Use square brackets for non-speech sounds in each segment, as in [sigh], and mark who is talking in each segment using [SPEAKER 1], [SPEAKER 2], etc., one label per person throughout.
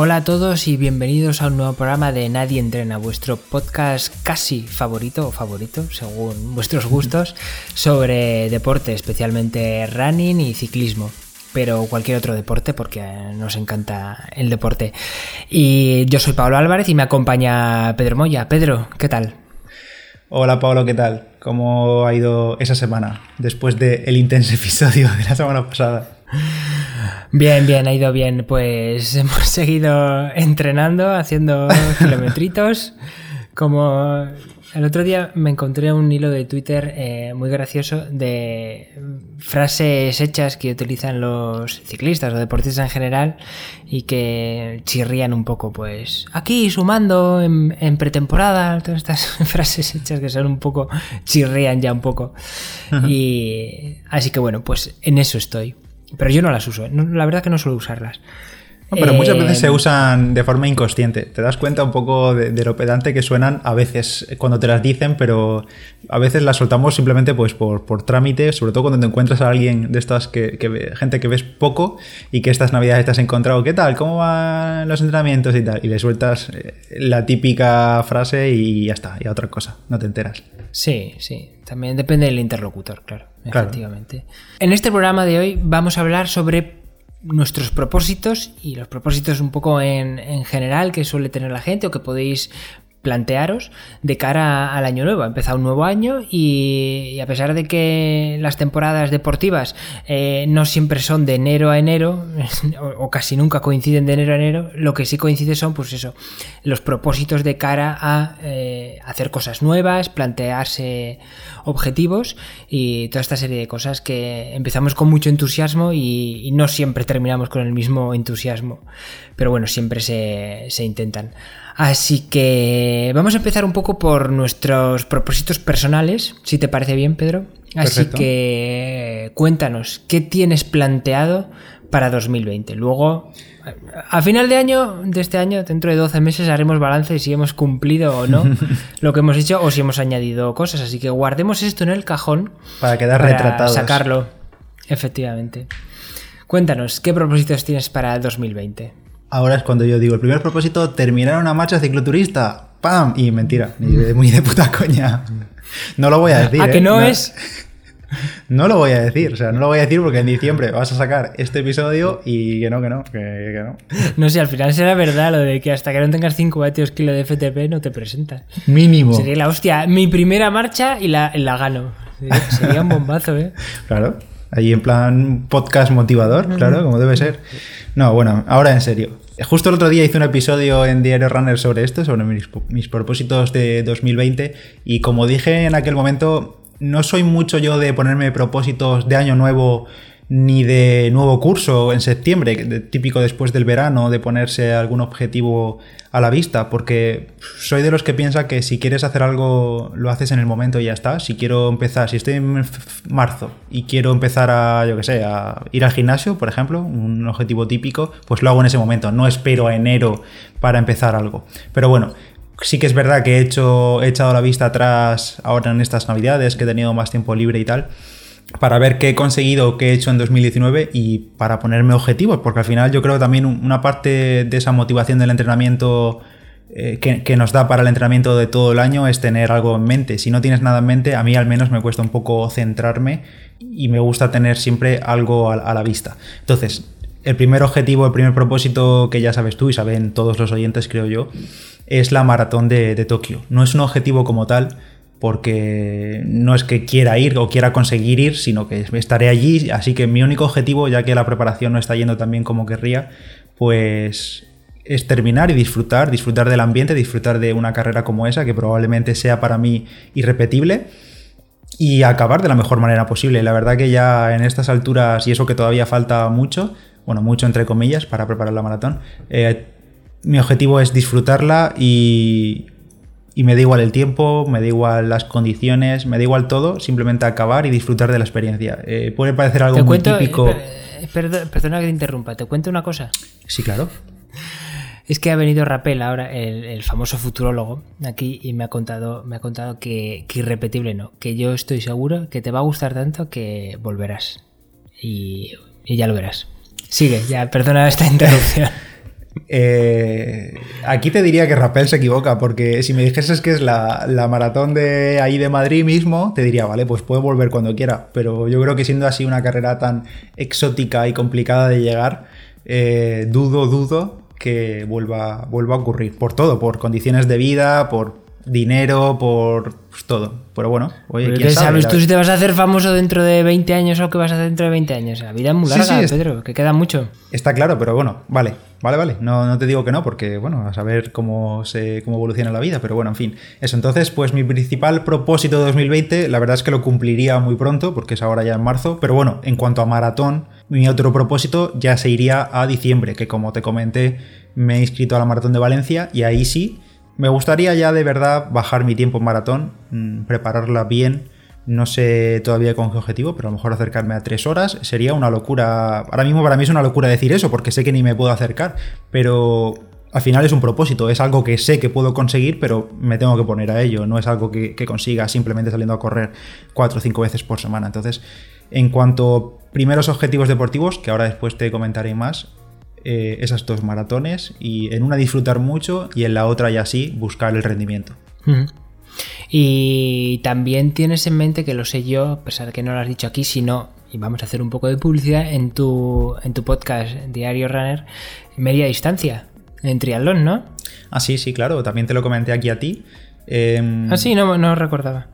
[SPEAKER 1] Hola a todos y bienvenidos a un nuevo programa de Nadie Entrena, vuestro podcast casi favorito o favorito, según [laughs] vuestros gustos, sobre deporte, especialmente running y ciclismo pero cualquier otro deporte porque nos encanta el deporte. Y yo soy Pablo Álvarez y me acompaña Pedro Moya. Pedro, ¿qué tal?
[SPEAKER 2] Hola Pablo, ¿qué tal? ¿Cómo ha ido esa semana después del intenso episodio de la semana pasada?
[SPEAKER 1] Bien, bien, ha ido bien. Pues [laughs] hemos seguido entrenando, haciendo [laughs] kilometritos. Como el otro día me encontré un hilo de Twitter eh, muy gracioso de frases hechas que utilizan los ciclistas o deportistas en general y que chirrían un poco, pues aquí sumando en, pretemporada, todas estas [laughs] frases hechas que son un poco, chirrían ya un poco. Y así que bueno, pues en eso estoy. Pero yo no las uso, ¿eh? la verdad que no suelo usarlas.
[SPEAKER 2] Pero muchas veces se eh, usan de forma inconsciente. Te das cuenta un poco de, lo pedante que suenan a veces cuando te las dicen, pero a veces las soltamos simplemente pues por, por trámite, sobre todo cuando te encuentras a alguien de estas que, gente que ves poco y que estas navidades te has encontrado. ¿Qué tal? ¿Cómo van los entrenamientos y tal? Y le sueltas eh, la típica frase y ya está, y a otra cosa, no te enteras.
[SPEAKER 1] Sí, sí. También depende del interlocutor, claro, efectivamente. En este programa de hoy vamos a hablar sobre nuestros propósitos y los propósitos un poco en, en, general que suele tener la gente o que podéis plantearos de cara al año nuevo. Ha empezado un nuevo año y, a pesar de que las temporadas deportivas eh, no siempre son de enero a enero, [laughs] o, casi nunca coinciden de enero a enero, lo que sí coincide son, pues eso, los propósitos de cara a eh, hacer cosas nuevas, plantearse objetivos y toda esta serie de cosas que empezamos con mucho entusiasmo y, no siempre terminamos con el mismo entusiasmo. Pero bueno, siempre se, se intentan. Así que vamos a empezar un poco por nuestros propósitos personales, si te parece bien, Pedro. Así que cuéntanos, ¿qué tienes planteado para 2020? Luego, a final de año, de este año, dentro de 12 meses, haremos balance de si hemos cumplido o no [laughs] lo que hemos hecho o si hemos añadido cosas. Así que guardemos esto en el cajón
[SPEAKER 2] para quedar retratados.
[SPEAKER 1] Sacarlo, efectivamente. Cuéntanos, ¿qué propósitos tienes para 2020?
[SPEAKER 2] Ahora es cuando yo digo, el primer propósito, terminar una marcha cicloturista. ¡Pam! Y mentira, muy de puta coña. No lo voy a decir.
[SPEAKER 1] ¿A que ¿eh? no, es? [laughs]
[SPEAKER 2] No lo voy a decir, o sea, no lo voy a decir porque en diciembre vas a sacar este episodio y que no, que no, que, no.
[SPEAKER 1] No sé, al final será verdad lo de que hasta que no tengas 5 vatios kilo de FTP no te presentas.
[SPEAKER 2] Mínimo.
[SPEAKER 1] Sería la hostia, mi primera marcha y la, la gano. [laughs] Sería un bombazo, ¿eh?
[SPEAKER 2] Claro. Ahí en plan podcast motivador, claro, como debe ser. No, bueno, ahora en serio. Justo el otro día hice un episodio en Diario Runner sobre esto, sobre mis, propósitos de 2020 y como dije en aquel momento, no soy mucho yo de ponerme propósitos de año nuevo ni de nuevo curso en septiembre, típico después del verano, de ponerse algún objetivo a la vista, porque soy de los que piensa que si quieres hacer algo, lo haces en el momento y ya está. Si quiero empezar, si estoy en marzo y quiero empezar a, yo sé, a ir al gimnasio, por ejemplo, un objetivo típico, pues lo hago en ese momento, no espero a enero para empezar algo. Pero bueno, sí que es verdad que he, hecho, he echado la vista atrás ahora en estas navidades, que he tenido más tiempo libre y tal para ver qué he conseguido, qué he hecho en 2019 y para ponerme objetivos, porque al final yo creo que también una parte de esa motivación del entrenamiento eh, que, nos da para el entrenamiento de todo el año es tener algo en mente. Si no tienes nada en mente, a mí al menos me cuesta un poco centrarme y me gusta tener siempre algo a, la vista. Entonces, el primer objetivo, el primer propósito que ya sabes tú y saben todos los oyentes, creo yo, es la maratón de, de Tokio. No es un objetivo como tal, porque no es que quiera ir o quiera conseguir ir, sino que estaré allí, así que mi único objetivo, ya que la preparación no está yendo tan bien como querría, pues es terminar y disfrutar, disfrutar del ambiente, disfrutar de una carrera como esa, que probablemente sea para mí irrepetible, y acabar de la mejor manera posible. La verdad que ya en estas alturas, y eso que todavía falta mucho, bueno, mucho entre comillas, para preparar la maratón, eh, mi objetivo es disfrutarla y y me da igual el tiempo, me da igual las condiciones, me da igual todo, simplemente acabar y disfrutar de la experiencia. Eh, puede parecer algo muy típico.
[SPEAKER 1] Eh, perdona que te interrumpa, ¿te cuento una cosa?
[SPEAKER 2] Sí, claro.
[SPEAKER 1] Es que ha venido Rapel ahora, el, famoso futurólogo, aquí y me ha contado, me ha contado que, irrepetible no, que yo estoy seguro que te va a gustar tanto que volverás. Y, y ya lo verás. Sigue, ya, perdona esta [laughs] interrupción.
[SPEAKER 2] Eh, aquí te diría que Rappel se equivoca, porque si me dijeses que es la, maratón de ahí de Madrid mismo, te diría, vale, pues puedo volver cuando quiera. Pero yo creo que siendo así una carrera tan exótica y complicada de llegar, eh, dudo, dudo que vuelva, vuelva a ocurrir. Por todo, por condiciones de vida, por dinero, por pues, todo. Pero bueno, oye, ¿quién
[SPEAKER 1] sabes tú si te vas a hacer famoso dentro de 20 años o que vas a hacer dentro de 20 años? La vida es muy larga, Pedro, que queda mucho.
[SPEAKER 2] Está claro, pero bueno, vale, vale, vale. No, no te digo que no, porque bueno, a saber cómo, se, cómo evoluciona la vida, pero bueno, en fin. Eso, entonces, pues mi principal propósito de 2020, la verdad es que lo cumpliría muy pronto, porque es ahora ya en marzo, pero bueno, en cuanto a maratón, mi otro propósito ya se iría a diciembre, que como te comenté, me he inscrito a la maratón de Valencia y ahí sí me gustaría ya de verdad bajar mi tiempo en maratón, mm, prepararla bien. No sé todavía con qué objetivo, pero a lo mejor acercarme a tres horas sería una locura. Ahora mismo para mí es una locura decir eso, porque sé que ni me puedo acercar, pero al final es un propósito, es algo que sé que puedo conseguir, pero me tengo que poner a ello. No es algo que, consiga simplemente saliendo a correr cuatro o cinco veces por semana. Entonces, en cuanto a primeros objetivos deportivos, que ahora después te comentaré más, eh, esas dos maratones y en una disfrutar mucho y en la otra ya sí buscar el rendimiento.
[SPEAKER 1] Y también tienes en mente, que lo sé yo, a pesar de que no lo has dicho aquí, sino, y vamos a hacer un poco de publicidad, en tu, en tu podcast Diario Runner, media distancia, en triatlón, ¿no?
[SPEAKER 2] Ah, sí, sí, claro, también te lo comenté aquí a ti.
[SPEAKER 1] Em, ah, sí, no, no recordaba.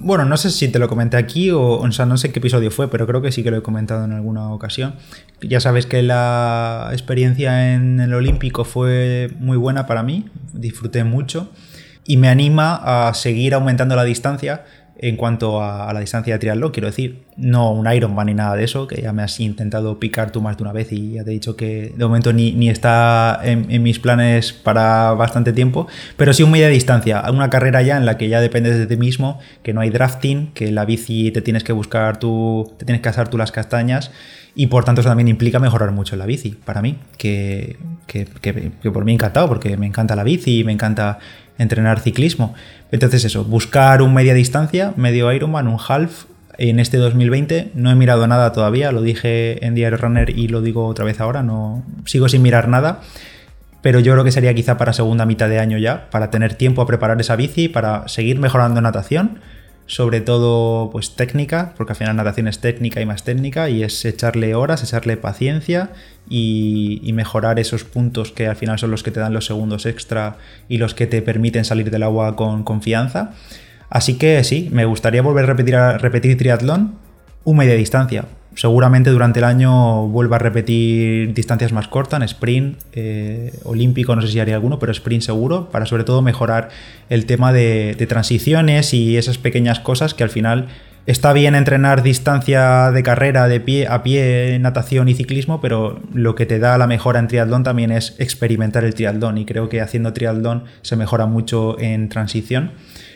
[SPEAKER 2] Bueno, no sé si te lo comenté aquí o, o sea, no sé qué episodio fue, pero creo que sí que lo he comentado en alguna ocasión. Ya sabes que la experiencia en el Olímpico fue muy buena para mí, disfruté mucho y me anima a seguir aumentando la distancia en cuanto a, la distancia de triatlón, quiero decir, no un Ironman ni nada de eso, que ya me has intentado picar tú más de una vez y ya te he dicho que de momento ni, está en, mis planes para bastante tiempo, pero sí un media distancia, una carrera ya en la que ya dependes de ti mismo, que no hay drafting, que la bici te tienes que buscar tú, te tienes que asar tú las castañas y por tanto eso también implica mejorar mucho la bici, para mí, que, que, que por mí encantado, porque me encanta la bici, me encanta entrenar ciclismo. Entonces eso, buscar un media distancia, medio Ironman, un half, en este 2020 no he mirado nada todavía, lo dije en Diario Runner y lo digo otra vez ahora, no sigo sin mirar nada, pero yo creo que sería quizá para segunda mitad de año ya, para tener tiempo a preparar esa bici, para seguir mejorando natación sobre todo pues técnica, porque al final natación es técnica y más técnica, y es echarle horas, echarle paciencia y, mejorar esos puntos que al final son los que te dan los segundos extra y los que te permiten salir del agua con confianza. Así que sí, me gustaría volver a repetir, a repetir triatlón un media distancia, seguramente durante el año vuelva a repetir distancias más cortas, en sprint, eh, olímpico, no sé si haría alguno, pero sprint seguro, para sobre todo mejorar el tema de, transiciones y esas pequeñas cosas que al final está bien entrenar distancia de carrera de pie a pie, natación y ciclismo, pero lo que te da la mejora en triatlón también es experimentar el triatlón y creo que haciendo triatlón se mejora mucho en transición,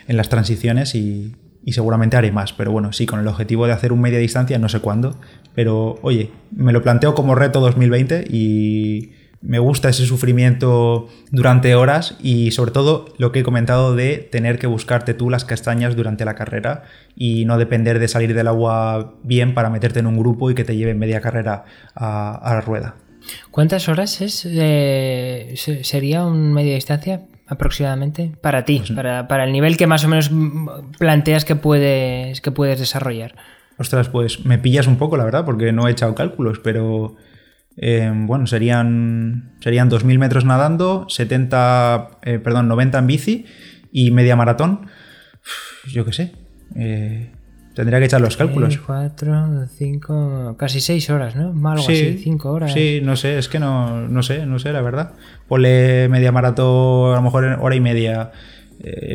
[SPEAKER 2] en las transiciones y, y seguramente haré más, pero bueno, sí, con el objetivo de hacer un media distancia, no sé cuándo, pero oye, me lo planteo como reto 2020 y me gusta ese sufrimiento durante horas y sobre todo lo que he comentado de tener que buscarte tú las castañas durante la carrera y no depender de salir del agua bien para meterte en un grupo y que te lleve media carrera a, la rueda.
[SPEAKER 1] ¿Cuántas horas es, eh, sería un media distancia? Aproximadamente para ti, pues para, el nivel que más o menos planteas que puedes, que puedes desarrollar?
[SPEAKER 2] Ostras, pues me pillas un poco, la verdad, porque no he echado cálculos, pero eh, bueno, serían, serían 2.000 metros nadando, 70, eh, perdón, 90 en bici y media maratón. yo qué sé. Eh, Tendría que echar los cálculos.
[SPEAKER 1] 4, 5, casi 6 horas, ¿no? Algo sí, así, 5 horas.
[SPEAKER 2] Sí, no sé, es que no, no sé, no sé, la verdad. Ponle media maratón, a lo mejor hora y media,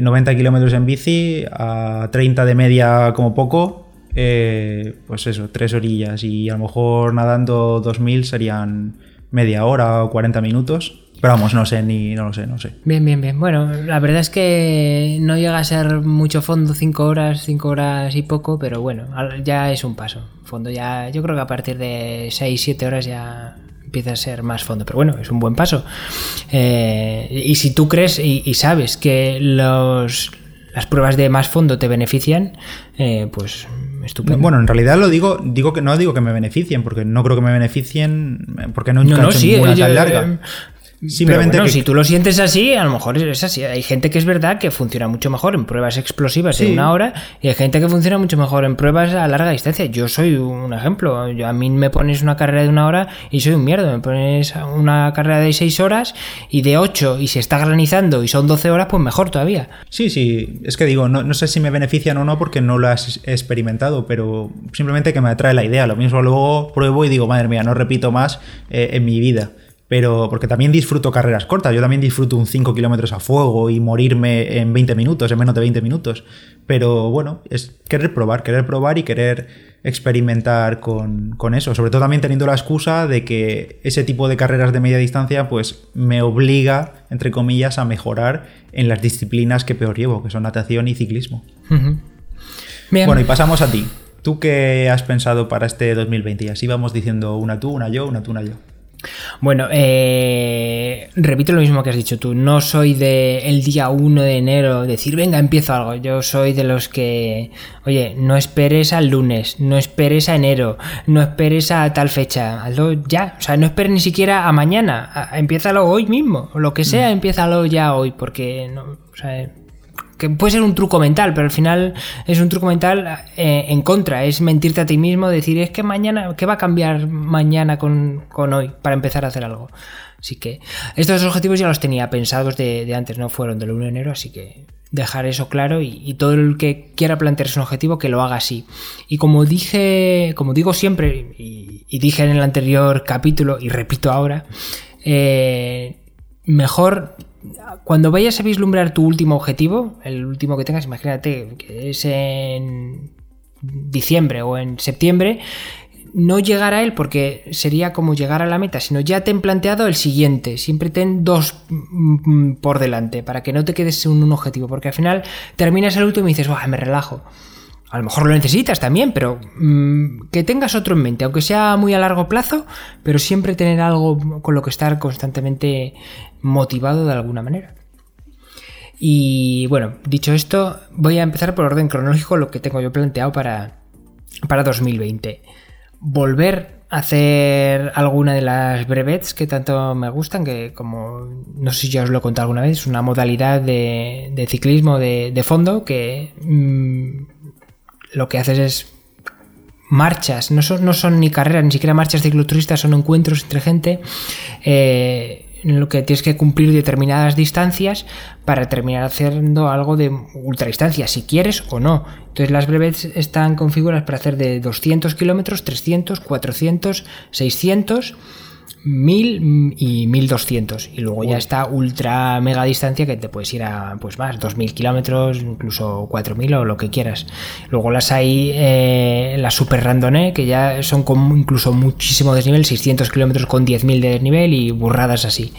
[SPEAKER 2] 90 eh, kilómetros en bici, a 30 de media como poco, eh, pues eso, 3 orillas. Y a lo mejor nadando 2000 serían media hora o 40 minutos. Pero vamos, no sé, ni no lo sé, no sé.
[SPEAKER 1] Bien, bien, bien. Bueno, la verdad es que no llega a ser mucho fondo, cinco horas, cinco horas y poco, pero bueno, ya es un paso. Fondo ya, yo creo que a partir de 6, 7 horas ya empieza a ser más fondo, pero bueno, es un buen paso. Eh, y si tú crees y, sabes que los, las pruebas de más fondo te benefician, eh, pues estupendo.
[SPEAKER 2] Bueno, en realidad lo digo, digo que no digo que me beneficien, porque no creo que me beneficien, porque no, he hecho ninguna tan larga.
[SPEAKER 1] Simplemente si tú lo sientes así, a lo mejor es así. Hay gente que es verdad que funciona mucho mejor en pruebas explosivas en una hora y hay gente que funciona mucho mejor en pruebas a larga distancia. Yo soy un ejemplo. Yo, a mí me pones una carrera de una hora y soy un mierda. Me pones una carrera de seis horas y de ocho y se está granizando y son 12 horas, pues mejor todavía.
[SPEAKER 2] Sí, sí. Es que digo, no, no sé si me benefician o no porque no lo has experimentado, pero simplemente que me atrae la idea. Lo mismo luego pruebo y digo, madre mía, no repito más eh, en mi vida pero porque también disfruto carreras cortas, yo también disfruto un 5 kilómetros a fuego y morirme en 20 minutos, en menos de 20 minutos, pero bueno, es querer probar, querer probar y querer experimentar con, con, eso, sobre todo también teniendo la excusa de que ese tipo de carreras de media distancia pues me obliga, entre comillas, a mejorar en las disciplinas que peor llevo, que son natación y ciclismo. Bueno, y pasamos a ti. ¿Tú qué has pensado para este 2020? Y así vamos diciendo una tú, una yo, una tú, una yo.
[SPEAKER 1] Bueno, eh, repito lo mismo que has dicho tú. No soy de el día 1 de enero decir, venga, empiezo algo. Yo soy de los que, oye, no esperes al lunes, no esperes a enero, no esperes a tal fecha. Hazlo ya. O sea, no esperes ni siquiera a mañana. empiézalo hoy mismo. O lo que sea, mm. empiézalo ya hoy. Porque, no, o sea, que puede ser un truco mental, pero al final es un truco mental eh, en contra, es mentirte a ti mismo, decir, es que mañana, ¿qué va a cambiar mañana con, hoy para empezar a hacer algo? Así que estos objetivos ya los tenía pensados de, antes, no fueron del 1 de enero, así que dejar eso claro y, todo el que quiera plantearse un objetivo que lo haga así. Y como dije, como digo siempre, y, dije en el anterior capítulo, y repito ahora, eh, mejor cuando vayas a vislumbrar tu último objetivo, el último que tengas, imagínate que es en diciembre o en septiembre, no llegar a él porque sería como llegar a la meta, sino ya te han planteado el siguiente. Siempre ten dos mm, por delante para que no te quedes en un objetivo, porque al final terminas el último y dices, me relajo. A lo mejor lo necesitas también, pero mm, que tengas otro en mente, aunque sea muy a largo plazo, pero siempre tener algo con lo que estar constantemente motivado de alguna manera. Y bueno, dicho esto, voy a empezar por orden cronológico lo que tengo yo planteado para, para 2020. Volver a hacer alguna de las brevets que tanto me gustan, que como no sé si ya os lo he contado alguna vez, es una modalidad de, ciclismo de, fondo que mm, lo que haces es marchas, no son, no son ni carreras, ni siquiera marchas cicloturistas, son encuentros entre gente. Eh, en lo que tienes que cumplir determinadas distancias para terminar haciendo algo de ultradistancia, si quieres o no. Entonces las brevets están configuradas para hacer de 200 kilómetros, 300, 400, 600 1000 y 1200 y luego ya está ultra mega distancia que te puedes ir a pues más 2000 kilómetros incluso 4000 o lo que quieras. Luego las hay eh, las super randonnée que ya son con incluso muchísimo desnivel 600 kilómetros con 10.000 de desnivel y burradas así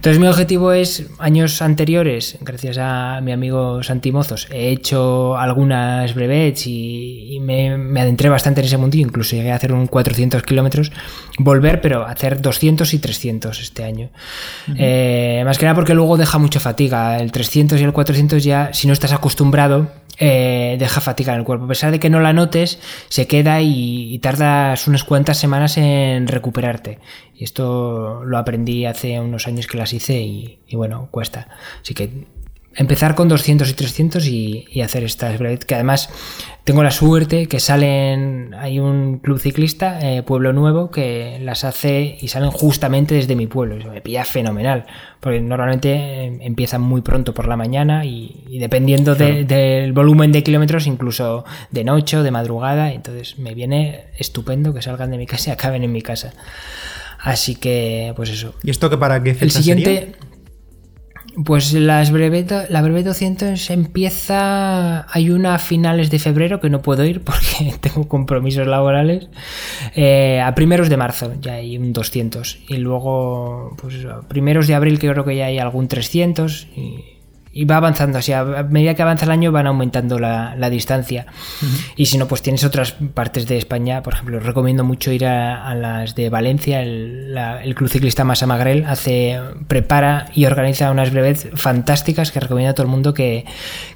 [SPEAKER 1] entonces mi objetivo es, años anteriores, gracias a mi amigo Santi Mozos, he hecho algunas brevets y, me, adentré bastante en ese mundo, incluso llegué a hacer un 400 kilómetros, volver, pero hacer 200 y 300 este año. Eh, más que nada porque luego deja mucha fatiga, el 300 y el 400 ya, si no estás acostumbrado, eh, deja fatiga en el cuerpo. A pesar de que no la notes, se queda y, tardas unas cuantas semanas en recuperarte. Y esto lo aprendí hace unos años que las hice y, y bueno, cuesta. Así que empezar con 200 y 300 y, hacer estas que además tengo la suerte que salen hay un club ciclista eh, Pueblo Nuevo que las hace y salen justamente desde mi pueblo. Eso me pilla fenomenal porque normalmente eh, empiezan muy pronto por la mañana y, dependiendo del volumen de kilómetros incluso de noche o de madrugada entonces me viene estupendo que salgan de mi [laughs] casa y acaben en mi casa. Así que pues eso.
[SPEAKER 2] Y esto que para qué fecha
[SPEAKER 1] el siguiente pues las la Brevet 200 empieza. Hay una a finales de febrero que no puedo ir porque [laughs] tengo compromisos laborales. Eh, a primeros de marzo ya hay un 200. Y luego, pues a primeros de abril, creo que ya hay algún 300. Y y va avanzando así, a medida que avanza el año van aumentando la, distancia. Y si no, pues tienes otras partes de España, por ejemplo, recomiendo mucho ir a, las de Valencia, el, Club Ciclista Masa Magrel hace, prepara y organiza unas brevets fantásticas que recomiendo a todo el mundo que,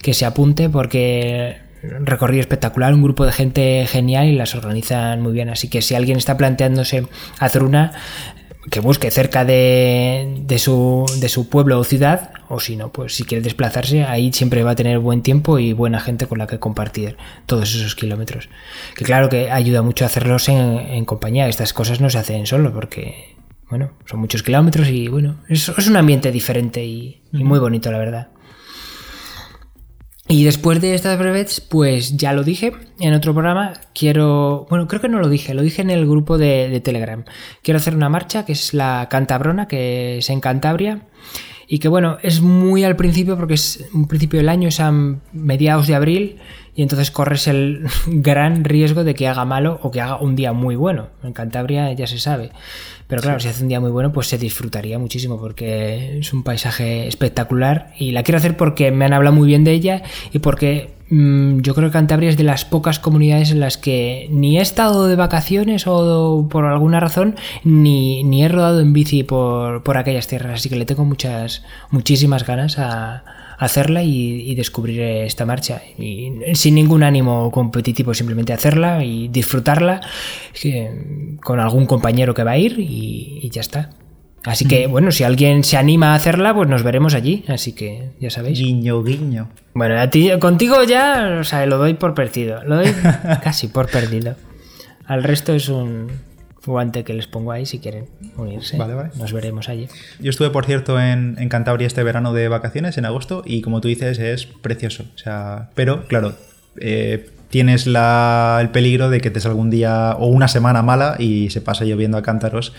[SPEAKER 1] que se apunte porque recorrido espectacular, un grupo de gente genial y las organizan muy bien. Así que si alguien está planteándose hacer una, que busque cerca de, de, su, de su pueblo o ciudad, o si no, pues si quiere desplazarse, ahí siempre va a tener buen tiempo y buena gente con la que compartir todos esos kilómetros. Que claro que ayuda mucho a hacerlos en, en compañía, estas cosas no se hacen solo porque, bueno, son muchos kilómetros y bueno, es, es un ambiente diferente y, y muy bonito, la verdad. Y después de estas brevets, pues ya lo dije en otro programa, quiero, bueno, creo que no lo dije, lo dije en el grupo de, de, Telegram. Quiero hacer una marcha que es la Cantabrona, que es en Cantabria, y que bueno, es muy al principio porque es un principio del año, es a mediados de abril, y entonces corres el [laughs] gran riesgo de que haga malo o que haga un día muy bueno. En Cantabria ya se sabe. Pero claro, sí. si hace un día muy bueno, pues se disfrutaría muchísimo porque es un paisaje espectacular y la quiero hacer porque me han hablado muy bien de ella y porque mmm, yo creo que Cantabria es de las pocas comunidades en las que ni he estado de vacaciones o por alguna razón ni, ni he rodado en bici por, por aquellas tierras, así que le tengo muchas, muchísimas ganas a hacerla y, y, descubrir esta marcha. Y sin ningún ánimo competitivo, simplemente hacerla y disfrutarla que, con algún compañero que va a ir y, y ya está. Así que, bueno, si alguien se anima a hacerla, pues nos veremos allí. Así que, ya sabéis.
[SPEAKER 2] Guiño, guiño.
[SPEAKER 1] Bueno, a ti, contigo ya, o sea, lo doy por perdido. Lo doy [laughs] casi por perdido. Al resto es un, guante que les pongo ahí si quieren unirse.
[SPEAKER 2] Vale, vale.
[SPEAKER 1] Nos veremos allí.
[SPEAKER 2] Yo estuve, por cierto, en, en, Cantabria este verano de vacaciones, en agosto, y como tú dices, es precioso. O sea, pero, claro, eh, tienes la, el peligro de que te salga un día o una semana mala y se pasa lloviendo a cántaros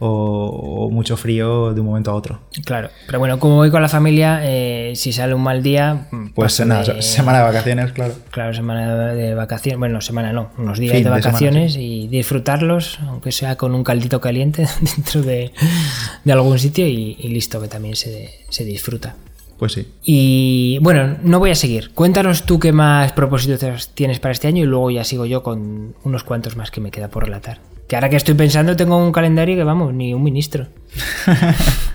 [SPEAKER 2] o, o, mucho frío de un momento a otro.
[SPEAKER 1] Claro, pero bueno, como voy con la familia, eh, si sale un mal día...
[SPEAKER 2] Pues nada, de, semana de vacaciones, claro.
[SPEAKER 1] Claro, semana de vacaciones, bueno, semana no, unos días fin de vacaciones de semana, sí. y disfrutarlos, aunque sea con un caldito caliente [laughs] dentro de, de algún sitio y, y, listo, que también se, se disfruta.
[SPEAKER 2] Pues sí.
[SPEAKER 1] Y bueno, no voy a seguir. Cuéntanos tú qué más propósitos tienes para este año y luego ya sigo yo con unos cuantos más que me queda por relatar. Que ahora que estoy pensando tengo un calendario que vamos, ni un ministro. [laughs]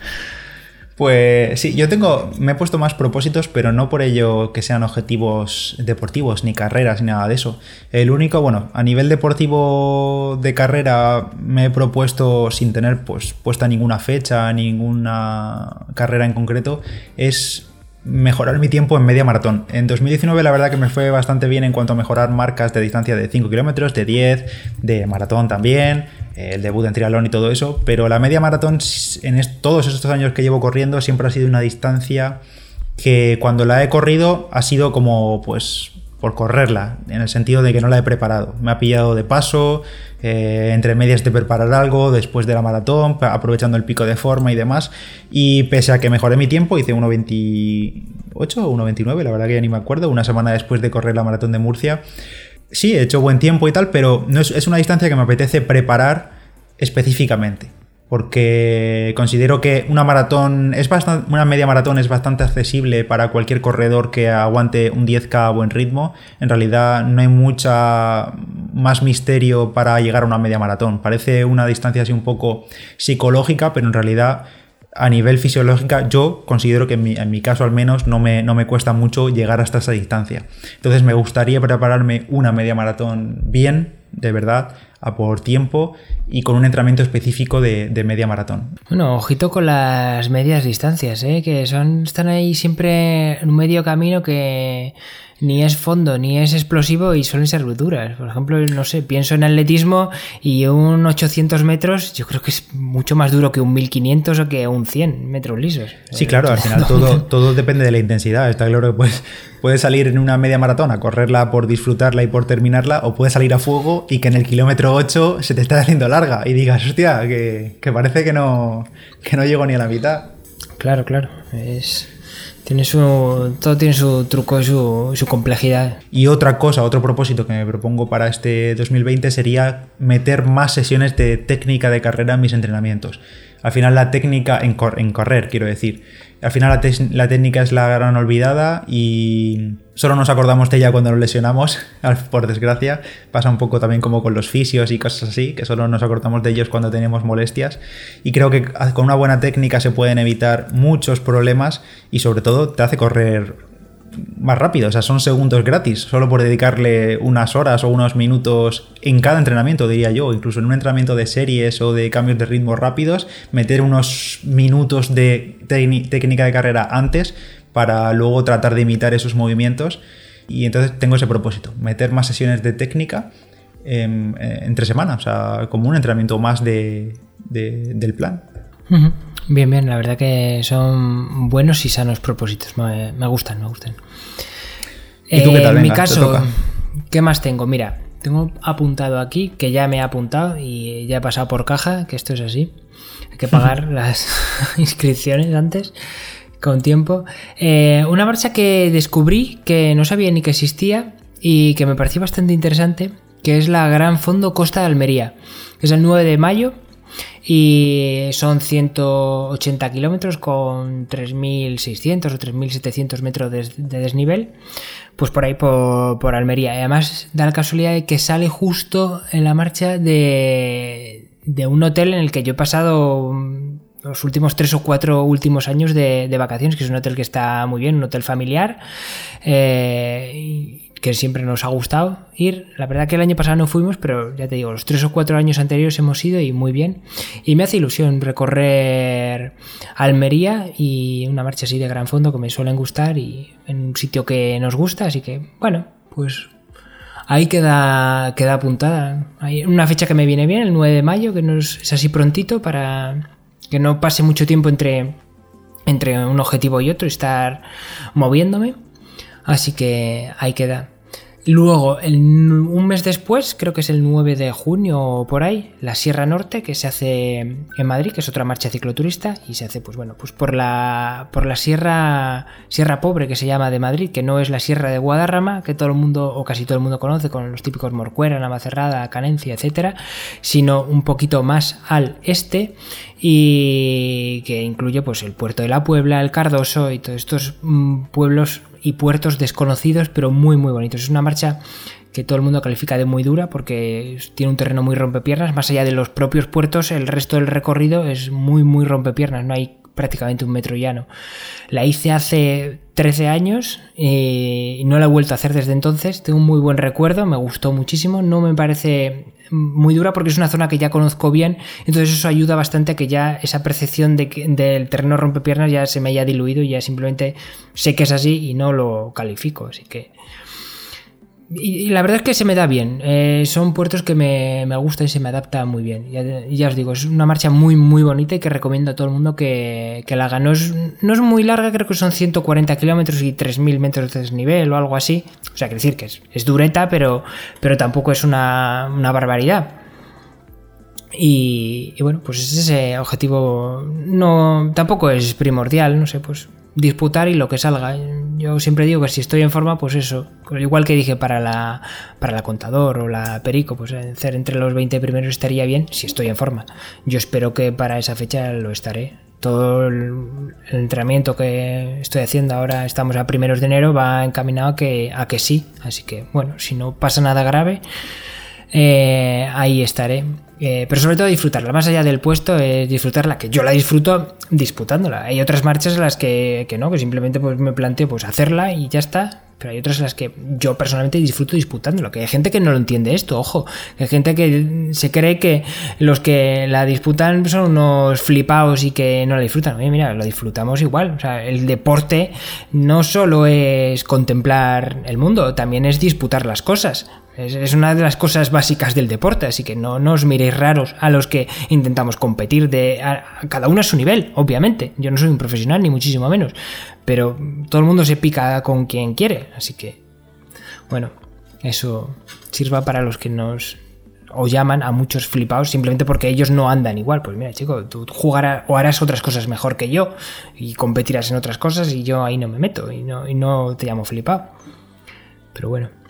[SPEAKER 2] Pues sí, yo tengo, me he puesto más propósitos, pero no por ello que sean objetivos deportivos, ni carreras, ni nada de eso. El único, bueno, a nivel deportivo de carrera me he propuesto, sin tener pues puesta ninguna fecha, ninguna carrera en concreto, es mejorar mi tiempo en media maratón. En 2019 la verdad que me fue bastante bien en cuanto a mejorar marcas de distancia de 5 kilómetros, de 10, de maratón también, el debut en triatlón y todo eso, pero la media maratón en todos estos años que llevo corriendo siempre ha sido una distancia que cuando la he corrido ha sido como pues por correrla, en el sentido de que no la he preparado. Me ha pillado de paso, eh, entre medias de preparar algo, después de la maratón, aprovechando el pico de forma y demás. Y pese a que mejoré mi tiempo, hice 1.28 o 1.29, la verdad que ya ni me acuerdo, una semana después de correr la maratón de Murcia. Sí, he hecho buen tiempo y tal, pero no es, es una distancia que me apetece preparar específicamente porque considero que una maratón es bastante, una media maratón es bastante accesible para cualquier corredor que aguante un 10k a buen ritmo. En realidad no hay mucha más misterio para llegar a una media maratón. Parece una distancia así un poco psicológica, pero en realidad a nivel fisiológica yo considero que en mi, en mi caso al menos no me, no me cuesta mucho llegar hasta esa distancia. Entonces me gustaría prepararme una media maratón bien, de verdad, a por tiempo y con un entrenamiento específico de, de, media maratón.
[SPEAKER 1] Bueno, ojito con las medias distancias, ¿eh? que son, están ahí siempre en un medio camino que ni es fondo ni es explosivo y suelen ser duras. Por ejemplo, no sé, pienso en atletismo y un 800 metros yo creo que es mucho más duro que un 1500 o que un 100 metros lisos.
[SPEAKER 2] Sí, claro, al final [laughs] todo, todo depende de la intensidad. Está claro que pues, puedes salir en una media maratón a correrla por disfrutarla y por terminarla o puedes salir a fuego y que en el kilómetro 8 se te está haciendo larga y digas, hostia, que, que parece que no, que no llego ni a la mitad.
[SPEAKER 1] Claro, claro. Es, tiene su, todo tiene su truco y su, su, complejidad.
[SPEAKER 2] Y otra cosa, otro propósito que me propongo para este 2020 sería meter más sesiones de técnica de carrera en mis entrenamientos. Al final la técnica en, cor en correr, quiero decir. Al final la, técnica es la gran olvidada y solo nos acordamos de ella cuando nos lesionamos, [laughs] por desgracia. Pasa un poco también como con los fisios y cosas así, que solo nos acordamos de ellos cuando tenemos molestias. Y creo que con una buena técnica se pueden evitar muchos problemas y sobre todo te hace correr más rápido, o sea, son segundos gratis, solo por dedicarle unas horas o unos minutos en cada entrenamiento, diría yo, incluso en un entrenamiento de series o de cambios de ritmo rápidos, meter unos minutos de técnica de carrera antes para luego tratar de imitar esos movimientos. Y entonces tengo ese propósito, meter más sesiones de técnica entre semana, o sea, como un entrenamiento más de, del plan.
[SPEAKER 1] Bien, bien, la verdad que son buenos y sanos propósitos, me, gustan, me gustan.
[SPEAKER 2] ¿Y tú qué tal?
[SPEAKER 1] en mi caso, ¿qué más tengo? Mira, tengo apuntado aquí, que ya me he apuntado y ya he pasado por caja, que esto es así. Hay que pagar [laughs] las [laughs] inscripciones antes, con tiempo. Eh, una marcha que descubrí que no sabía ni que existía y que me pareció bastante interesante, que es la Gran Fondo Costa de Almería, que es el 9 de mayo y son 180 kilómetros con 3.600 o 3.700 metros de, desnivel, pues por ahí por, Almería. Y además da la casualidad de que sale justo en la marcha de, un hotel en el que yo he pasado los últimos tres o cuatro últimos años de, vacaciones, que es un hotel que está muy bien, un hotel familiar. Eh, que siempre nos ha gustado ir. La verdad que el año pasado no fuimos, pero ya te digo, los tres o cuatro años anteriores hemos ido y muy bien. Y me hace ilusión recorrer Almería y una marcha así de gran fondo que me suelen gustar y en un sitio que nos gusta, así que bueno, pues ahí queda, queda apuntada. Hay una fecha que me viene bien, el 9 de mayo, que no es, así prontito para que no pase mucho tiempo entre, entre un objetivo y otro, estar moviéndome. Así que ahí queda. Luego, un mes después, creo que es el 9 de junio o por ahí, la Sierra Norte, que se hace en Madrid, que es otra marcha cicloturista, y se hace, pues bueno, pues por la, por la Sierra, Sierra Pobre, que se llama de Madrid, que no es la Sierra de Guadarrama, que todo el mundo, o casi todo el mundo conoce, con los típicos Morcuera, Navacerrada, Canencia, etcétera, sino un poquito más al este, y que incluye pues el puerto de la Puebla, el Cardoso y todos estos mm, pueblos y puertos desconocidos, pero muy, muy bonitos. Es una marcha que todo el mundo califica de muy dura porque tiene un terreno muy rompepiernas. Más allá de los propios puertos, el resto del recorrido es muy, muy rompepiernas. No hay prácticamente un metro llano. La hice hace 13 años y no la he vuelto a hacer desde entonces. Tengo un muy buen recuerdo, me gustó muchísimo. No me parece muy dura porque es una zona que ya conozco bien. Entonces eso ayuda bastante a que ya esa percepción de del terreno rompepiernas ya se me haya diluido y ya simplemente sé que es así y no lo califico. Así que y, la verdad es que se me da bien. Eh, son puertos que me, me, gustan y se me adapta muy bien. Y ya, os digo, es una marcha muy, muy bonita y que recomiendo a todo el mundo que, la haga. No es, no es muy larga, creo que son 140 kilómetros y 3.000 metros de desnivel o algo así. O sea, que decir que es, dureta, pero, pero tampoco es una, una barbaridad. Y, y, bueno, pues ese objetivo no tampoco es primordial, no sé, pues disputar y lo que salga. Yo siempre digo que si estoy en forma, pues eso. Igual que dije para la, para la contador o la perico, pues hacer entre los 20 primeros estaría bien si estoy en forma. Yo espero que para esa fecha lo estaré. Todo el, entrenamiento que estoy haciendo ahora, estamos a primeros de enero, va encaminado a que, a que sí. Así que, bueno, si no pasa nada grave, eh, ahí estaré. Eh, pero sobre todo disfrutarla, más allá del puesto, es disfrutarla, que yo la disfruto disputándola. Hay otras marchas en las que, no, que simplemente pues, me planteo pues, hacerla y ya está. Pero hay otras en las que yo personalmente disfruto disputándola. Que hay gente que no lo entiende esto, ojo. Que hay gente que se cree que los que la disputan son unos flipados y que no la disfrutan. Oye, mira, lo disfrutamos igual. O sea, el deporte no solo es contemplar el mundo, también es disputar las cosas. Es, una de las cosas básicas del deporte, así que no, os miréis raros a los que intentamos competir de cada uno a su nivel, obviamente. Yo no soy un profesional, ni muchísimo menos, pero todo el mundo se pica con quien quiere, así que, bueno, eso sirva para los que nos o llaman a muchos flipados simplemente porque ellos no andan igual. Pues mira, chico, tú jugarás o harás otras cosas mejor que yo y competirás en otras cosas y yo ahí no me meto y no, y no te llamo flipado. Pero bueno.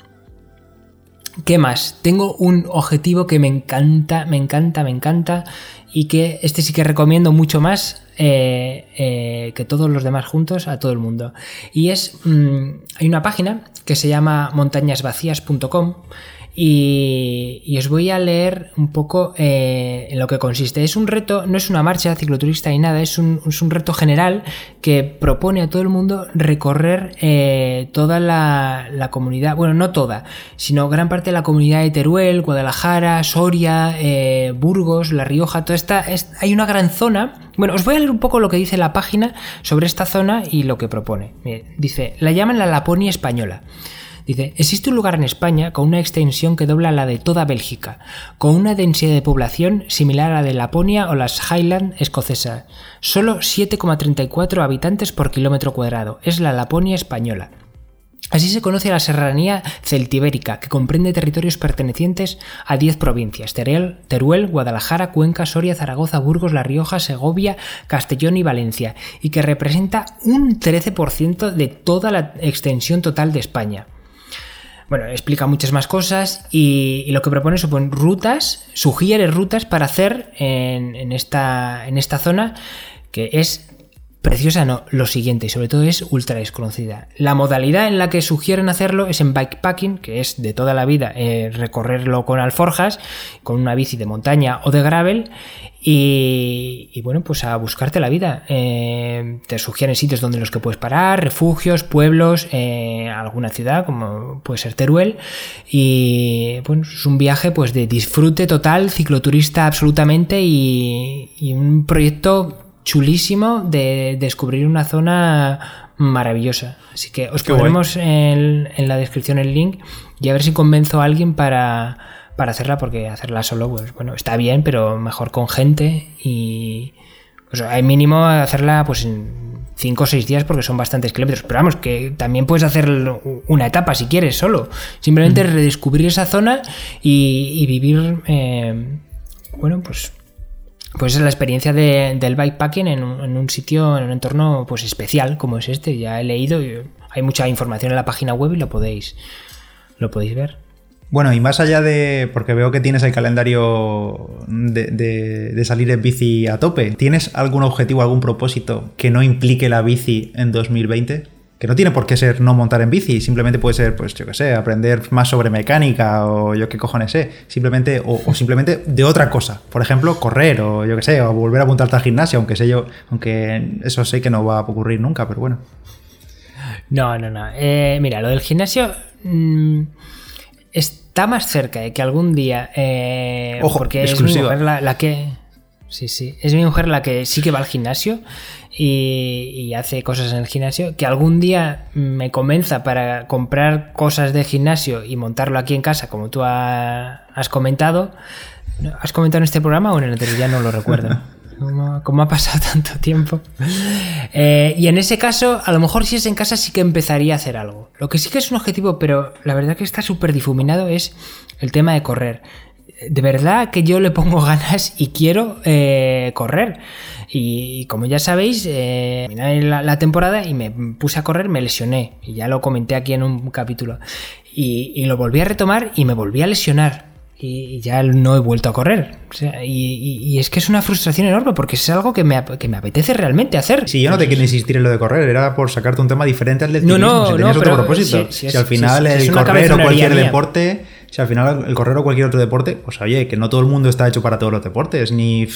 [SPEAKER 1] ¿Qué más? Tengo un objetivo que me encanta, me encanta, me encanta y que este sí que recomiendo mucho más eh, eh, que todos los demás juntos a todo el mundo. Y es, mm, hay una página que se llama montañasvacías.com y, os voy a leer un poco eh, en lo que consiste. Es un reto, no es una marcha cicloturista ni nada, es un, reto general que propone a todo el mundo recorrer toda la, comunidad, bueno, no toda, sino gran parte de la comunidad de Teruel, Guadalajara, Soria, Burgos, La Rioja, toda esta. hay una gran zona. Bueno, os voy a leer un poco lo que dice la página sobre esta zona y lo que propone. dice, la llaman la Laponia española. Dice, existe un lugar en España con una extensión que dobla la de toda Bélgica, con una densidad de población similar a la de Laponia o las Highlands escocesas. Solo 7,34 habitantes por kilómetro cuadrado. Es la Laponia española. Así se conoce la serranía celtibérica, que comprende territorios pertenecientes a 10 provincias: Teruel, Teruel, Guadalajara, Cuenca, Soria, Zaragoza, Burgos, La Rioja, Segovia, Castellón y Valencia, y que representa un 13% de toda la extensión total de España. Bueno, explica muchas más cosas y, lo que propone son rutas, sugiere rutas para hacer en, esta, en esta zona que es preciosa, no, lo siguiente, y sobre todo es ultra desconocida. La modalidad en la que sugieren hacerlo es en bikepacking, que es de toda la vida eh, recorrerlo con alforjas, con una bici de montaña o de gravel, y, bueno, pues a buscarte la vida. Eh, te sugieren sitios donde los que puedes parar, refugios, pueblos, eh, alguna ciudad, como puede ser Teruel. Y bueno, es un viaje pues de disfrute total, cicloturista absolutamente y, y un proyecto chulísimo de descubrir una zona maravillosa. Así que os pondremos en, la descripción el link y a ver si convenzo a alguien para, para hacerla, porque hacerla solo, pues bueno, está bien, pero mejor con gente y pues, hay mínimo hacerla pues en 5 o 6 días porque son bastantes kilómetros. Pero vamos, que también puedes hacer una etapa si quieres solo. Simplemente redescubrir esa zona y, vivir, eh, bueno, pues pues es la experiencia del bikepacking en un, sitio, en un entorno pues especial como es este. Ya he leído, hay mucha información en la página web y lo podéis, lo podéis ver.
[SPEAKER 2] Bueno, y más allá de. Porque veo que tienes el calendario de, de, salir en bici a tope. ¿Tienes algún objetivo, algún propósito que no implique la bici en 2020? Que no tiene por qué ser no montar en bici, simplemente puede ser, pues yo qué sé, aprender más sobre mecánica o yo qué cojones sé, simplemente, o, simplemente de otra cosa, por ejemplo, correr o yo qué sé, o volver a apuntarte al gimnasio, aunque sé yo, aunque eso sé que no va a ocurrir nunca, pero bueno.
[SPEAKER 1] No, no, no. Eh, mira, lo del gimnasio mm, está más cerca de que algún día, eh,
[SPEAKER 2] Ojo,
[SPEAKER 1] porque
[SPEAKER 2] es mi
[SPEAKER 1] mujer la que... Sí, sí. Es mi mujer la que sí que va al gimnasio y, hace cosas en el gimnasio, que algún día me convenza para comprar cosas de gimnasio y montarlo aquí en casa, como tú has comentado. ¿Has comentado en este programa o en el anterior? Ya no lo recuerdo. [laughs] Como, ha pasado tanto tiempo. Eh, y en ese caso, a lo mejor si es en casa sí que empezaría a hacer algo. Lo que sí que es un objetivo, pero la verdad que está súper difuminado, es el tema de correr. De verdad que yo le pongo [laughs] ganas y quiero eh, correr. Y, como ya sabéis, eh, la, la, temporada y me puse a correr, me lesioné. Y ya lo comenté aquí en un capítulo. Y, lo volví a retomar y me volví a lesionar. Y, ya no he vuelto a correr. y, es que es una frustración enorme porque es algo que me, que me apetece realmente hacer.
[SPEAKER 2] Sí, yo no te quiero insistir en lo de correr, era por sacarte un tema diferente al del No, no, si no, otro propósito. Si, al final el correr o cualquier deporte si al final el correr o cualquier otro deporte, pues oye, que no todo el mundo está hecho para todos los deportes, ni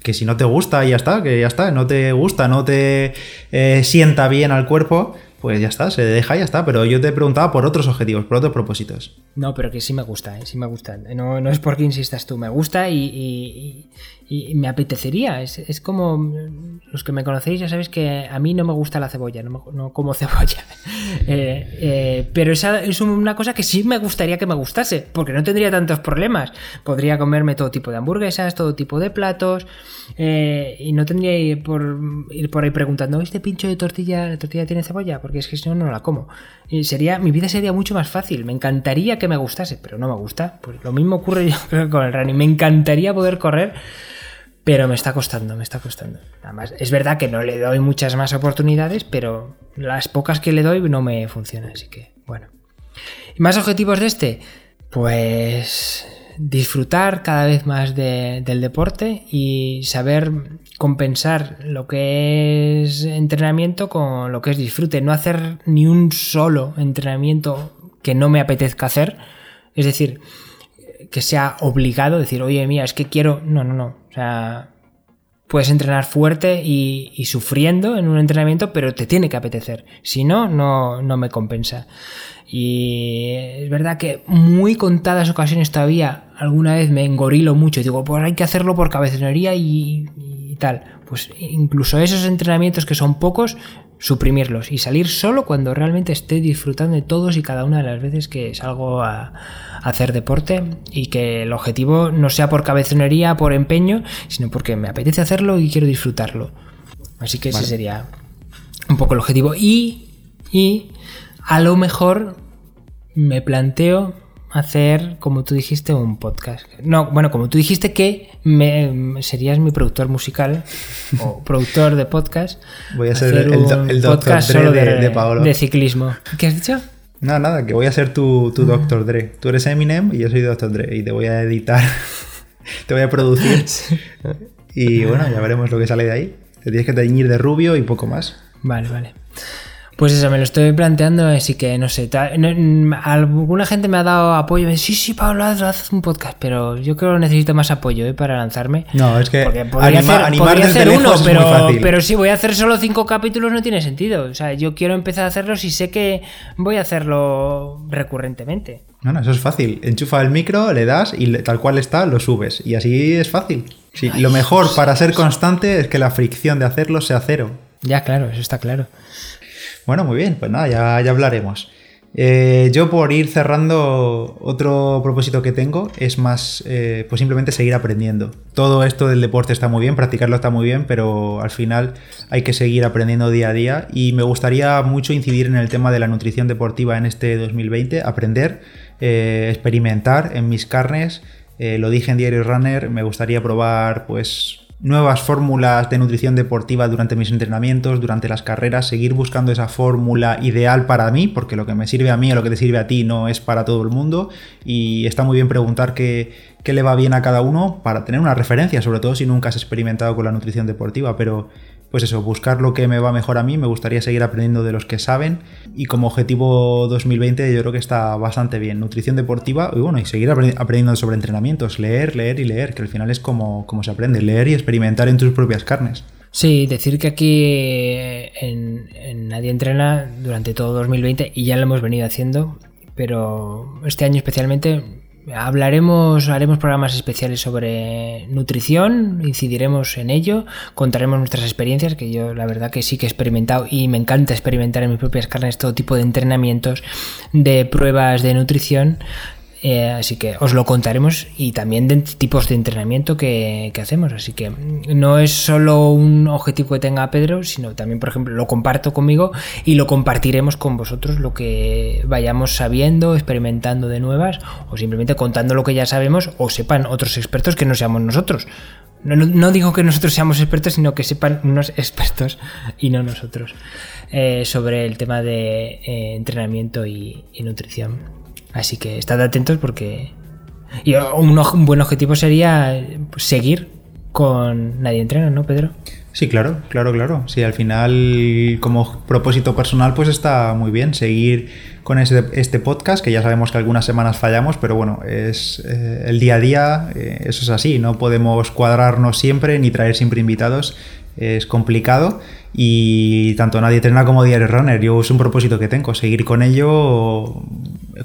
[SPEAKER 2] que, si no te gusta, ya está, que ya está, no te gusta, no te eh, sienta bien al cuerpo, pues ya está, se deja y ya está. Pero yo te preguntaba por otros objetivos, por otros propósitos.
[SPEAKER 1] No, pero que sí me gusta, ¿eh? sí me gusta. No, no es porque insistas tú, me gusta y, me apetecería. Es, como los que me conocéis, ya sabéis que a mí no me gusta la cebolla, no, como [laughs] cebolla. Eh, eh, pero esa es una cosa que sí me gustaría que me gustase, porque no tendría tantos problemas. Podría comerme todo tipo de hamburguesas, todo tipo de platos, y no tendría por ir por ahí preguntando, ¿este pincho de tortilla, la tortilla tiene cebolla? porque es que si no, no la como. Y sería, mi vida sería mucho más fácil. Me encantaría que me gustase, pero no me gusta. Pues lo mismo ocurre [laughs] yo con el running. Me encantaría poder correr, pero me está costando, me está costando. Además, es verdad que no le doy muchas más oportunidades, pero las pocas que le doy no me funcionan, así que bueno. ¿Y más objetivos de este? Pues disfrutar cada vez más del deporte y saber compensar lo que es entrenamiento con lo que es disfrute. No hacer ni un solo entrenamiento que no me apetezca hacer. Es decir, que sea obligado, decir, oye, mía, es que quiero. No, no, no. O sea, puedes entrenar fuerte y, sufriendo en un entrenamiento, pero te tiene que apetecer. Si no, no, no me compensa. Y es verdad que muy contadas ocasiones todavía, alguna vez me engorilo mucho y digo, pues hay que hacerlo por cabezonería y, y tal. Pues incluso esos entrenamientos que son pocos, suprimirlos y salir solo cuando realmente esté disfrutando de todos y cada una de las veces que salgo a, hacer deporte y que el objetivo no sea por cabezonería, por empeño, sino porque me apetece hacerlo y quiero disfrutarlo. Así que ese sería un poco el objetivo. Y, y a lo mejor me planteo hacer, como tú dijiste, un podcast. No, bueno, como tú dijiste que me, serías mi productor musical o [laughs] productor de podcast.
[SPEAKER 2] Voy a ser el, el, doctor Dre de, Paolo.
[SPEAKER 1] De ciclismo. ¿Qué has dicho?
[SPEAKER 2] Nada, nada, que voy a ser tu, tu Dr. Dre. Tú eres Eminem y yo soy Dr. Dre. Y te voy a editar, [laughs] te voy a producir. [laughs] Y bueno, ya veremos lo que sale de ahí. Te tienes que teñir de rubio y poco más.
[SPEAKER 1] Vale, vale. Pues eso, me lo estoy planteando, así que no sé. alguna gente me ha dado apoyo. Me dice, sí, sí, Pablo, haz, un podcast, pero yo creo que necesito más apoyo ¿eh? para lanzarme.
[SPEAKER 2] No, es que
[SPEAKER 1] podría hacer, uno, pero, pero si voy a hacer solo cinco capítulos no tiene sentido. O sea, yo quiero empezar a hacerlo si sé que voy a hacerlo recurrentemente.
[SPEAKER 2] No, no, eso es fácil. Enchufa el micro, le das y tal cual está, lo subes. Y así es fácil. Sí, lo mejor para ser constante es que la fricción de hacerlo sea cero.
[SPEAKER 1] Ya, claro, eso está claro.
[SPEAKER 2] Bueno, muy bien, pues nada, ya, ya hablaremos. Eh, yo por ir cerrando, otro propósito que tengo es más, eh, pues simplemente seguir aprendiendo. Todo esto del deporte está muy bien, practicarlo está muy bien, pero al final hay que seguir aprendiendo día a día y me gustaría mucho incidir en el tema de la nutrición deportiva en este 2020, aprender, eh, experimentar en mis carnes. lo dije en Diario Runner, me gustaría probar pues nuevas fórmulas de nutrición deportiva durante mis entrenamientos, durante las carreras, seguir buscando esa fórmula ideal para mí, porque lo que me sirve a mí o lo que te sirve a ti no es para todo el mundo. Y está muy bien preguntar qué, qué le va bien a cada uno para tener una referencia, sobre todo si nunca has experimentado con la nutrición deportiva, pero pues eso, buscar lo que me va mejor a mí, me gustaría seguir aprendiendo de los que saben. Y como objetivo 2020 yo creo que está bastante bien, nutrición deportiva y bueno, y seguir aprendiendo sobre entrenamientos, leer, leer y leer, que al final es como, como se aprende, leer y experimentar en tus propias carnes.
[SPEAKER 1] Sí, decir que aquí en, en Nadie Entrena durante todo 2020 y ya lo hemos venido haciendo, pero este año especialmente Hablaremos, haremos programas especiales sobre nutrición, incidiremos en ello, contaremos nuestras experiencias, que yo la verdad que sí que he experimentado y me encanta experimentar en mis propias carnes todo tipo de entrenamientos, de pruebas de nutrición. Eh, así que os lo contaremos y también de tipos de entrenamiento que, hacemos. Así que no es solo un objetivo que tenga Pedro, sino también, por ejemplo, lo comparto conmigo y lo compartiremos con vosotros lo que vayamos sabiendo, experimentando de nuevas o simplemente contando lo que ya sabemos o sepan otros expertos que no seamos nosotros. No, digo que nosotros seamos expertos, sino que sepan unos [laughs] expertos y no nosotros eh, sobre el tema de eh, entrenamiento y nutrición. Así que estad atentos porque... Y un, buen objetivo sería seguir con Nadie Entrena, ¿no, Pedro?
[SPEAKER 2] Sí, claro, claro, claro. Sí, al final, como propósito personal, pues está muy bien seguir con este, podcast, que ya sabemos que algunas semanas fallamos, pero bueno, es eh, el día a día, eh, eso es así, no podemos cuadrarnos siempre ni traer siempre invitados, es complicado y tanto Nadie Entrena como Diario Runner, yo es un propósito que tengo, seguir con ello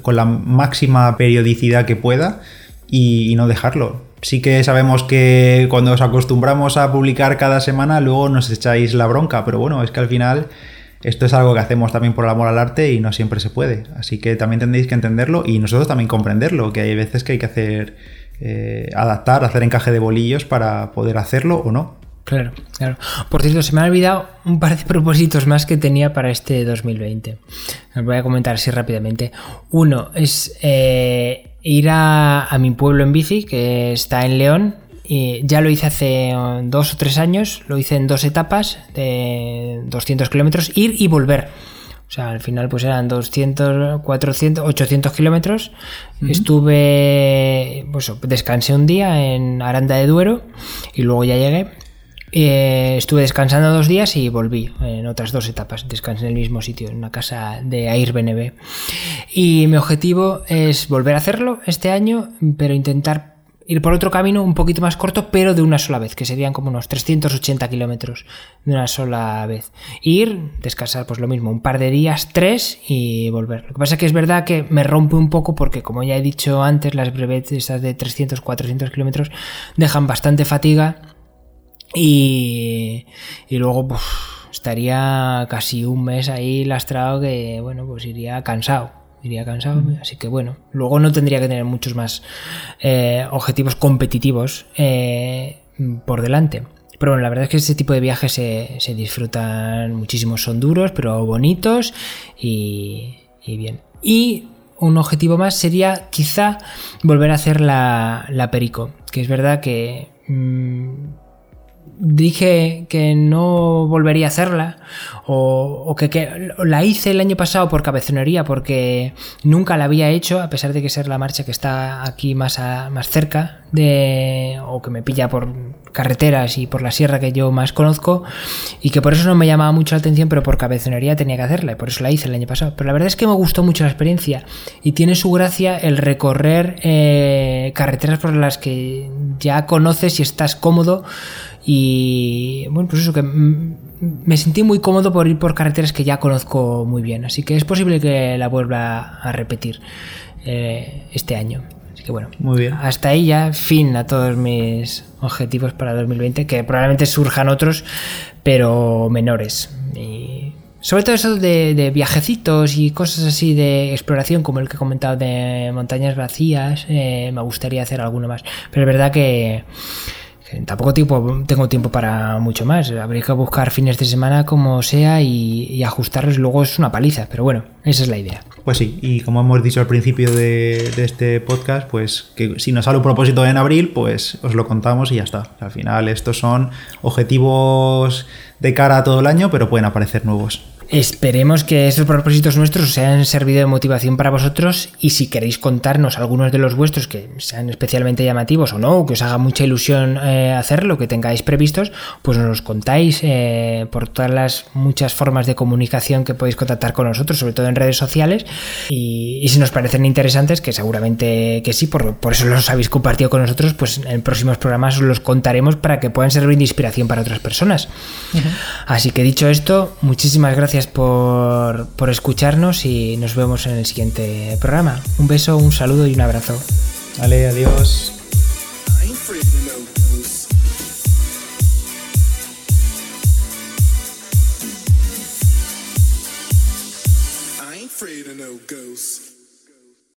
[SPEAKER 2] con la máxima periodicidad que pueda y, no dejarlo. Sí que sabemos que cuando os acostumbramos a publicar cada semana, luego nos echáis la bronca, pero bueno, es que al final esto es algo que hacemos también por el amor al arte y no siempre se puede. Así que también tendréis que entenderlo y nosotros también comprenderlo, que hay veces que hay que hacer, eh, adaptar, hacer encaje de bolillos para poder hacerlo o no.
[SPEAKER 1] Claro, claro. Por cierto, se me ha olvidado un par de [laughs] propósitos más que tenía para este 2020. Os voy a comentar así rápidamente. Uno es eh, ir a, mi pueblo en bici, que está en León. Y ya lo hice hace dos o tres años, lo hice en dos etapas de 200 kilómetros, ir y volver. O sea, al final pues eran 200, 400, 800 kilómetros. Estuve, pues descansé un día en Aranda de Duero y luego ya llegué. Eh, estuve descansando dos días y volví en otras dos etapas. Descansé en el mismo sitio, en una casa de Airbnb. Y mi objetivo es volver a hacerlo este año, pero intentar ir por otro camino un poquito más corto, pero de una sola vez, que serían como unos 380 kilómetros de una sola vez. Ir, descansar, pues lo mismo, un par de días, tres y volver. Lo que pasa es que es verdad que me rompe un poco porque, como ya he dicho antes, las brevetes estas de 300, 400 kilómetros dejan bastante fatiga y, y luego pues, estaría casi un mes ahí lastrado que, bueno, pues iría cansado iría cansado. Así que bueno, luego no tendría que tener muchos más eh, objetivos competitivos eh, por delante. Pero bueno, la verdad es que este tipo de viajes se, se disfrutan muchísimo. Son duros, pero bonitos y, bien. Y un objetivo más sería quizá volver a hacer la, la Perico. Que es verdad que... Mm, dije que no volvería a hacerla o, que, la hice el año pasado por cabezonería porque nunca la había hecho a pesar de que ser la marcha que está aquí más, más cerca de o que me pilla por carreteras y por la sierra que yo más conozco y que por eso no me llamaba mucho la atención pero por cabezonería tenía que hacerla y por eso la hice el año pasado. Pero la verdad es que me gustó mucho la experiencia y tiene su gracia el recorrer eh, carreteras por las que ya conoces y estás cómodo y bueno, pues eso que me sentí muy cómodo por ir por carreteras que ya conozco muy bien. Así que es posible que la vuelva a repetir eh, este año. Así que bueno,
[SPEAKER 2] muy bien.
[SPEAKER 1] hasta ahí ya fin a todos mis objetivos para 2020, que probablemente surjan otros, pero menores. Y sobre todo eso de, viajecitos y cosas así de exploración, como el que he comentado de montañas vacías, eh, me gustaría hacer alguno más. Pero es verdad que tampoco tiempo, tengo tiempo para mucho más. Habría que buscar fines de semana como sea y, ajustarles. Luego es una paliza, pero bueno, esa es la idea.
[SPEAKER 2] Pues sí, y como hemos dicho al principio de, este podcast, pues que si nos sale un propósito en abril, pues os lo contamos y ya está. Al final estos son objetivos de cara a todo el año, pero pueden aparecer nuevos.
[SPEAKER 1] Esperemos que esos propósitos nuestros os hayan servido de motivación para vosotros y si queréis contarnos algunos de los vuestros que sean especialmente llamativos o no, que os haga mucha ilusión eh, hacerlo, que tengáis previstos, pues nos los contáis eh, por todas las muchas formas de comunicación que podéis contactar con nosotros, sobre todo en redes sociales y, si nos parecen interesantes, que seguramente que sí, por, eso los habéis compartido con nosotros, pues en próximos programas os los contaremos para que puedan servir de inspiración para otras personas. Así que dicho esto, muchísimas gracias por, por escucharnos y nos vemos en el siguiente programa. Un beso, un saludo y un abrazo.
[SPEAKER 2] Vale, adiós.